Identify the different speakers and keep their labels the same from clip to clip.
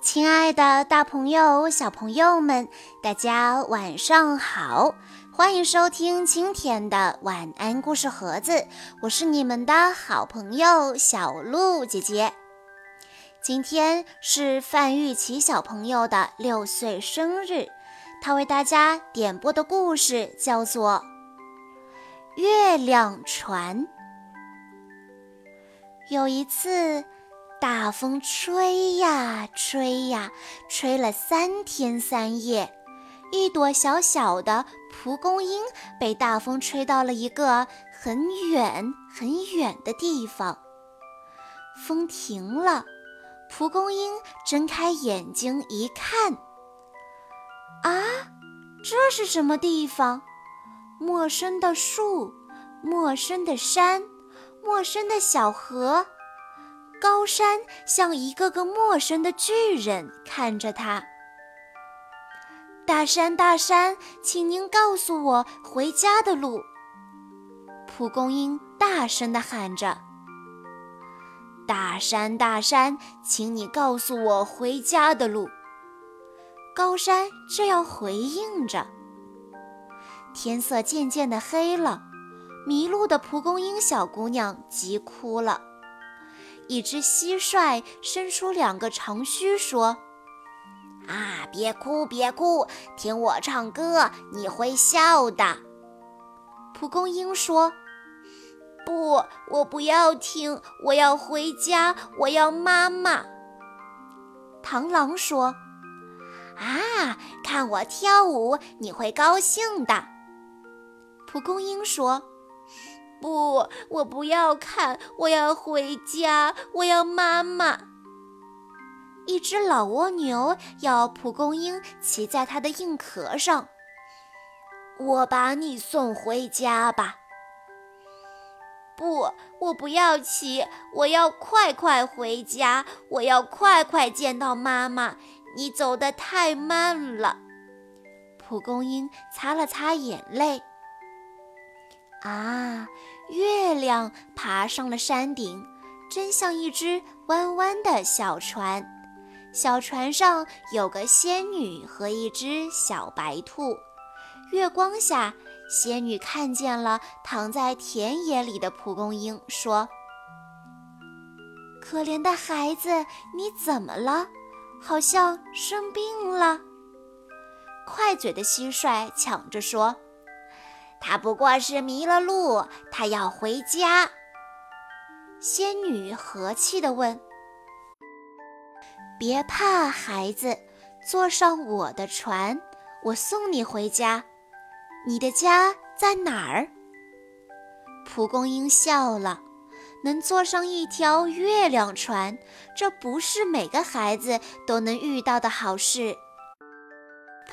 Speaker 1: 亲爱的，大朋友、小朋友们，大家晚上好！欢迎收听今天的晚安故事盒子，我是你们的好朋友小鹿姐姐。今天是范玉琪小朋友的六岁生日，他为大家点播的故事叫做《月亮船》。有一次。大风吹呀吹呀，吹了三天三夜，一朵小小的蒲公英被大风吹到了一个很远很远的地方。风停了，蒲公英睁开眼睛一看，啊，这是什么地方？陌生的树，陌生的山，陌生的小河。高山像一个个陌生的巨人看着他。大山，大山，请您告诉我回家的路。蒲公英大声地喊着：“大山，大山，请你告诉我回家的路。”高山这样回应着。天色渐渐的黑了，迷路的蒲公英小姑娘急哭了。一只蟋蟀伸出两个长须，说：“
Speaker 2: 啊，别哭，别哭，听我唱歌，你会笑的。”
Speaker 1: 蒲公英说：“
Speaker 2: 不，我不要听，我要回家，我要妈妈。”
Speaker 1: 螳螂说：“
Speaker 2: 啊，看我跳舞，你会高兴的。”
Speaker 1: 蒲公英说。
Speaker 2: 不，我不要看，我要回家，我要妈妈。
Speaker 1: 一只老蜗牛要蒲公英骑在它的硬壳上，
Speaker 2: 我把你送回家吧。不，我不要骑，我要快快回家，我要快快见到妈妈。你走得太慢了。
Speaker 1: 蒲公英擦了擦眼泪。啊，月亮爬上了山顶，真像一只弯弯的小船。小船上有个仙女和一只小白兔。月光下，仙女看见了躺在田野里的蒲公英，说：“可怜的孩子，你怎么了？好像生病了。”快嘴的蟋蟀抢着说。
Speaker 2: 他不过是迷了路，他要回家。
Speaker 1: 仙女和气地问：“别怕，孩子，坐上我的船，我送你回家。你的家在哪儿？”蒲公英笑了：“能坐上一条月亮船，这不是每个孩子都能遇到的好事。”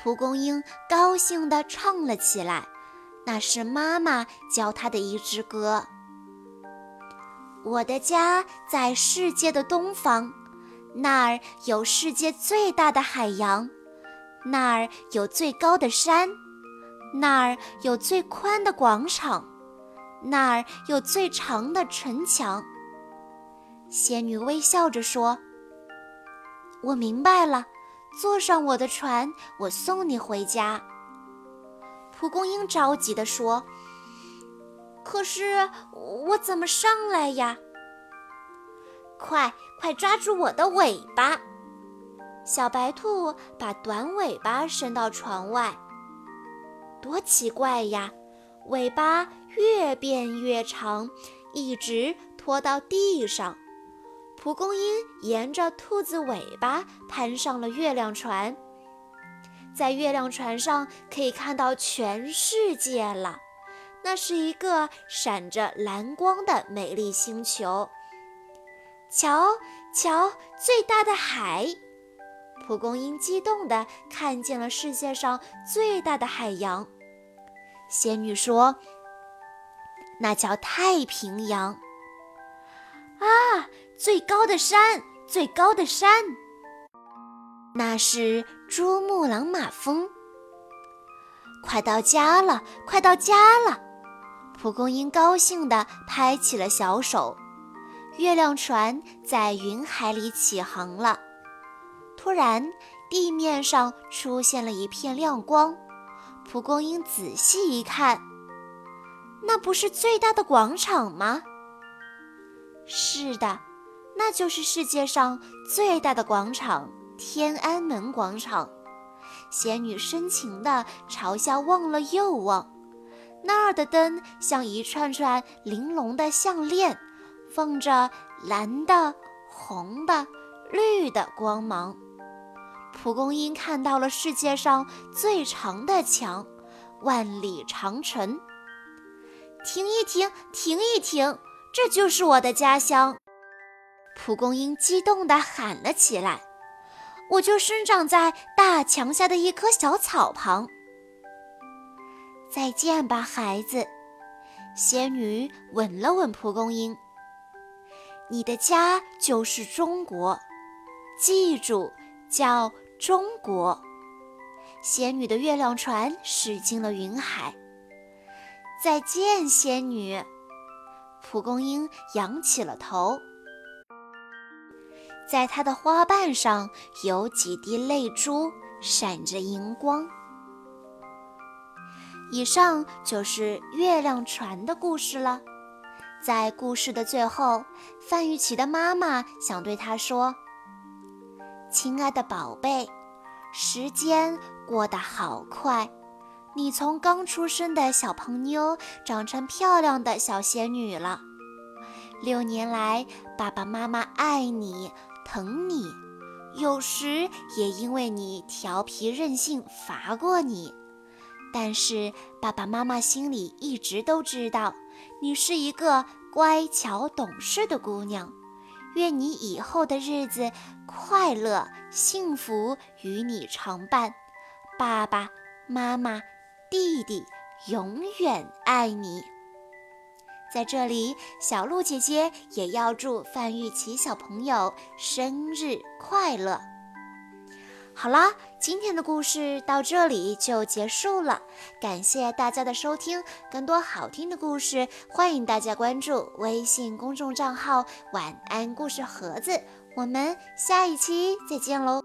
Speaker 1: 蒲公英高兴地唱了起来。那是妈妈教他的一支歌。我的家在世界的东方，那儿有世界最大的海洋，那儿有最高的山，那儿有最宽的广场，那儿有最长的城墙。仙女微笑着说：“我明白了，坐上我的船，我送你回家。”蒲公英着急地说：“可是我怎么上来呀？”
Speaker 2: 快快抓住我的尾巴！
Speaker 1: 小白兔把短尾巴伸到船外。多奇怪呀！尾巴越变越长，一直拖到地上。蒲公英沿着兔子尾巴攀上了月亮船。在月亮船上可以看到全世界了，那是一个闪着蓝光的美丽星球。瞧，瞧，最大的海！蒲公英激动地看见了世界上最大的海洋。仙女说：“那叫太平洋。”啊，最高的山，最高的山！那是珠穆朗玛峰。快到家了，快到家了！蒲公英高兴地拍起了小手。月亮船在云海里起航了。突然，地面上出现了一片亮光。蒲公英仔细一看，那不是最大的广场吗？是的，那就是世界上最大的广场——天安门广场。仙女深情地朝下望了又望，那儿的灯像一串串玲珑的项链，放着蓝的、红的、绿的光芒。蒲公英看到了世界上最长的墙——万里长城。停一停，停一停！这就是我的家乡！蒲公英激动地喊了起来：“我就生长在大墙下的一棵小草旁。”再见吧，孩子！仙女吻了吻蒲公英。你的家就是中国，记住，叫中国。仙女的月亮船驶进了云海。再见，仙女。蒲公英仰起了头，在它的花瓣上有几滴泪珠，闪着荧光。以上就是月亮船的故事了。在故事的最后，范玉琪的妈妈想对他说：“亲爱的宝贝，时间过得好快。”你从刚出生的小胖妞长成漂亮的小仙女了。六年来，爸爸妈妈爱你、疼你，有时也因为你调皮任性罚过你。但是爸爸妈妈心里一直都知道，你是一个乖巧懂事的姑娘。愿你以后的日子快乐幸福，与你常伴。爸爸妈妈。弟弟永远爱你。在这里，小鹿姐姐也要祝范玉琪小朋友生日快乐。好啦，今天的故事到这里就结束了，感谢大家的收听。更多好听的故事，欢迎大家关注微信公众账号“晚安故事盒子”。我们下一期再见喽！